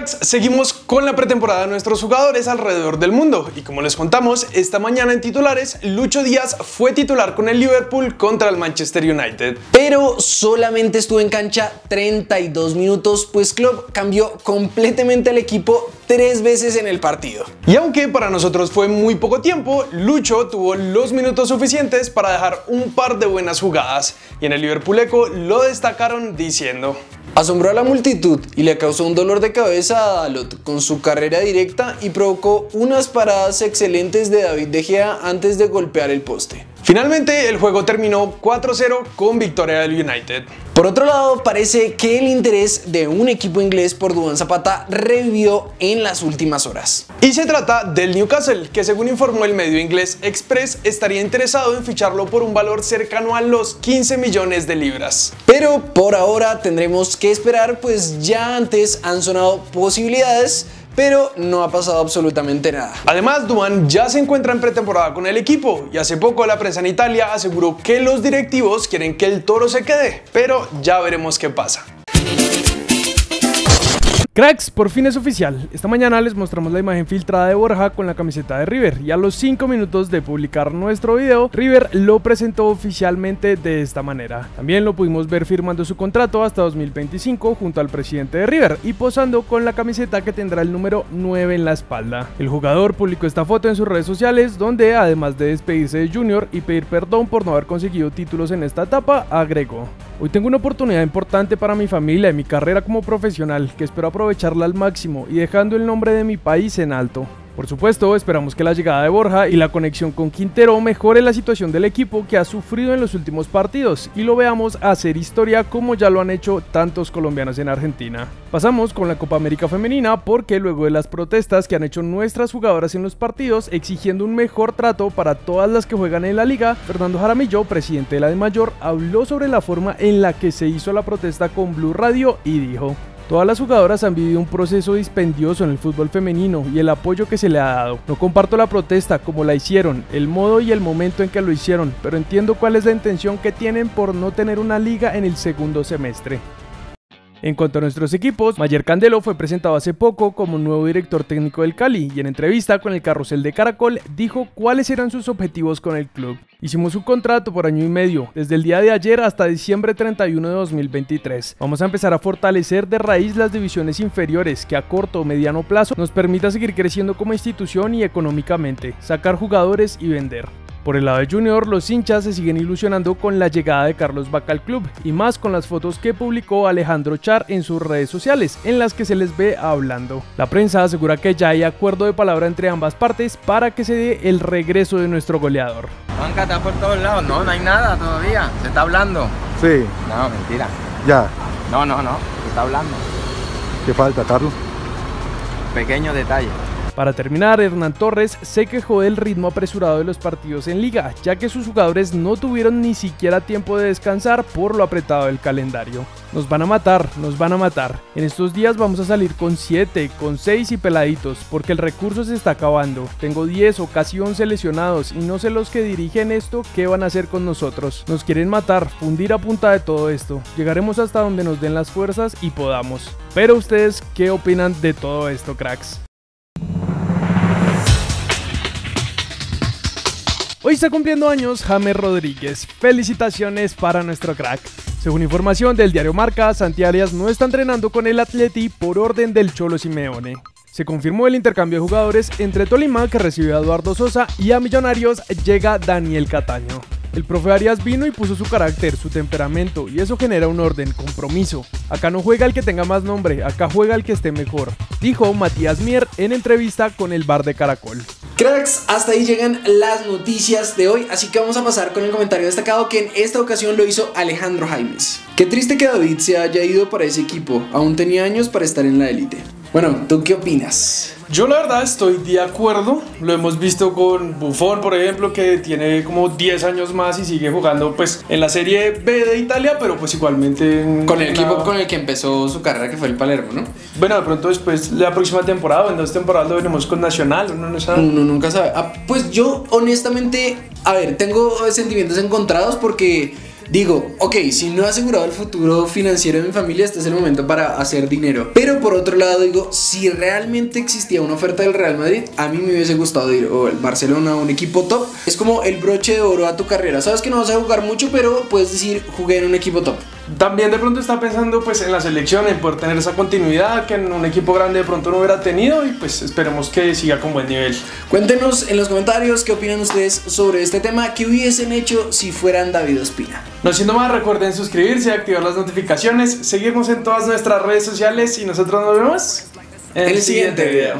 cracks, seguimos con la pretemporada de nuestros jugadores alrededor del mundo y como les contamos, esta mañana en titulares, Lucho Díaz fue titular con el Liverpool contra el Manchester United. Pero solamente estuvo en cancha 32 minutos, pues Klopp cambió completamente el equipo tres veces en el partido. Y aunque para nosotros fue muy poco tiempo, Lucho tuvo los minutos suficientes para dejar un par de buenas jugadas y en el Liverpool Eco lo destacaron diciendo Asombró a la multitud y le causó un dolor de cabeza a Dalot con su carrera directa y provocó unas paradas excelentes de David De Gea antes de golpear el poste. Finalmente, el juego terminó 4-0 con victoria del United. Por otro lado, parece que el interés de un equipo inglés por Duván Zapata revivió en las últimas horas. Y se trata del Newcastle, que según informó el medio inglés Express, estaría interesado en ficharlo por un valor cercano a los 15 millones de libras. Pero por ahora tendremos que esperar, pues ya antes han sonado posibilidades pero no ha pasado absolutamente nada. Además, Duan ya se encuentra en pretemporada con el equipo y hace poco la prensa en Italia aseguró que los directivos quieren que el toro se quede, pero ya veremos qué pasa. Cracks, por fin es oficial. Esta mañana les mostramos la imagen filtrada de Borja con la camiseta de River y a los 5 minutos de publicar nuestro video, River lo presentó oficialmente de esta manera. También lo pudimos ver firmando su contrato hasta 2025 junto al presidente de River y posando con la camiseta que tendrá el número 9 en la espalda. El jugador publicó esta foto en sus redes sociales donde además de despedirse de Junior y pedir perdón por no haber conseguido títulos en esta etapa, agregó. Hoy tengo una oportunidad importante para mi familia y mi carrera como profesional que espero aprovecharla al máximo y dejando el nombre de mi país en alto. Por supuesto, esperamos que la llegada de Borja y la conexión con Quintero mejore la situación del equipo que ha sufrido en los últimos partidos y lo veamos hacer historia como ya lo han hecho tantos colombianos en Argentina. Pasamos con la Copa América Femenina porque luego de las protestas que han hecho nuestras jugadoras en los partidos exigiendo un mejor trato para todas las que juegan en la liga, Fernando Jaramillo, presidente de la de Mayor, habló sobre la forma en la que se hizo la protesta con Blue Radio y dijo Todas las jugadoras han vivido un proceso dispendioso en el fútbol femenino y el apoyo que se le ha dado. No comparto la protesta como la hicieron, el modo y el momento en que lo hicieron, pero entiendo cuál es la intención que tienen por no tener una liga en el segundo semestre. En cuanto a nuestros equipos, Mayer Candelo fue presentado hace poco como nuevo director técnico del Cali y en entrevista con el Carrusel de Caracol dijo cuáles eran sus objetivos con el club. Hicimos un contrato por año y medio, desde el día de ayer hasta diciembre 31 de 2023. Vamos a empezar a fortalecer de raíz las divisiones inferiores que a corto o mediano plazo nos permita seguir creciendo como institución y económicamente, sacar jugadores y vender. Por el lado de Junior, los hinchas se siguen ilusionando con la llegada de Carlos Vaca al club y más con las fotos que publicó Alejandro Char en sus redes sociales, en las que se les ve hablando. La prensa asegura que ya hay acuerdo de palabra entre ambas partes para que se dé el regreso de nuestro goleador. Banca está por todos lados, no, no hay nada todavía, se está hablando. Sí. No, mentira. Ya. No, no, no, se está hablando. ¿Qué falta, Carlos? Pequeño detalle. Para terminar, Hernán Torres se quejó del ritmo apresurado de los partidos en liga, ya que sus jugadores no tuvieron ni siquiera tiempo de descansar por lo apretado del calendario. Nos van a matar, nos van a matar. En estos días vamos a salir con 7, con 6 y peladitos, porque el recurso se está acabando. Tengo 10 o casi 11 lesionados y no sé los que dirigen esto qué van a hacer con nosotros. Nos quieren matar, fundir a punta de todo esto. Llegaremos hasta donde nos den las fuerzas y podamos. Pero ustedes, ¿qué opinan de todo esto, cracks? Hoy está cumpliendo años James Rodríguez. Felicitaciones para nuestro crack. Según información del diario Marca, Santi Arias no está entrenando con el Atleti por orden del Cholo Simeone. Se confirmó el intercambio de jugadores entre Tolima, que recibió a Eduardo Sosa, y a Millonarios llega Daniel Cataño. El profe Arias vino y puso su carácter, su temperamento, y eso genera un orden, compromiso. Acá no juega el que tenga más nombre, acá juega el que esté mejor, dijo Matías Mier en entrevista con el bar de Caracol. Cracks, hasta ahí llegan las noticias de hoy, así que vamos a pasar con el comentario destacado que en esta ocasión lo hizo Alejandro Jaimes. Qué triste que David se haya ido para ese equipo, aún tenía años para estar en la élite. Bueno, ¿tú qué opinas? Yo la verdad estoy de acuerdo. Lo hemos visto con Buffon, por ejemplo, que tiene como 10 años más y sigue jugando pues en la Serie B de Italia, pero pues igualmente con el equipo con el que empezó su carrera que fue el Palermo, ¿no? Bueno, de pronto después la próxima temporada, en dos temporadas lo veremos con Nacional, uno no sabe. Uno nunca sabe. Ah, pues yo honestamente, a ver, tengo sentimientos encontrados porque Digo, ok, si no he asegurado el futuro financiero de mi familia, este es el momento para hacer dinero. Pero por otro lado, digo, si realmente existía una oferta del Real Madrid, a mí me hubiese gustado ir o el Barcelona, un equipo top. Es como el broche de oro a tu carrera. Sabes que no vas a jugar mucho, pero puedes decir, jugué en un equipo top. También de pronto está pensando pues en la selección, en poder tener esa continuidad que en un equipo grande de pronto no hubiera tenido y pues esperemos que siga con buen nivel. Cuéntenos en los comentarios qué opinan ustedes sobre este tema, qué hubiesen hecho si fueran David Ospina. No siendo más, recuerden suscribirse, activar las notificaciones, seguirnos en todas nuestras redes sociales y nosotros nos vemos en, el siguiente video.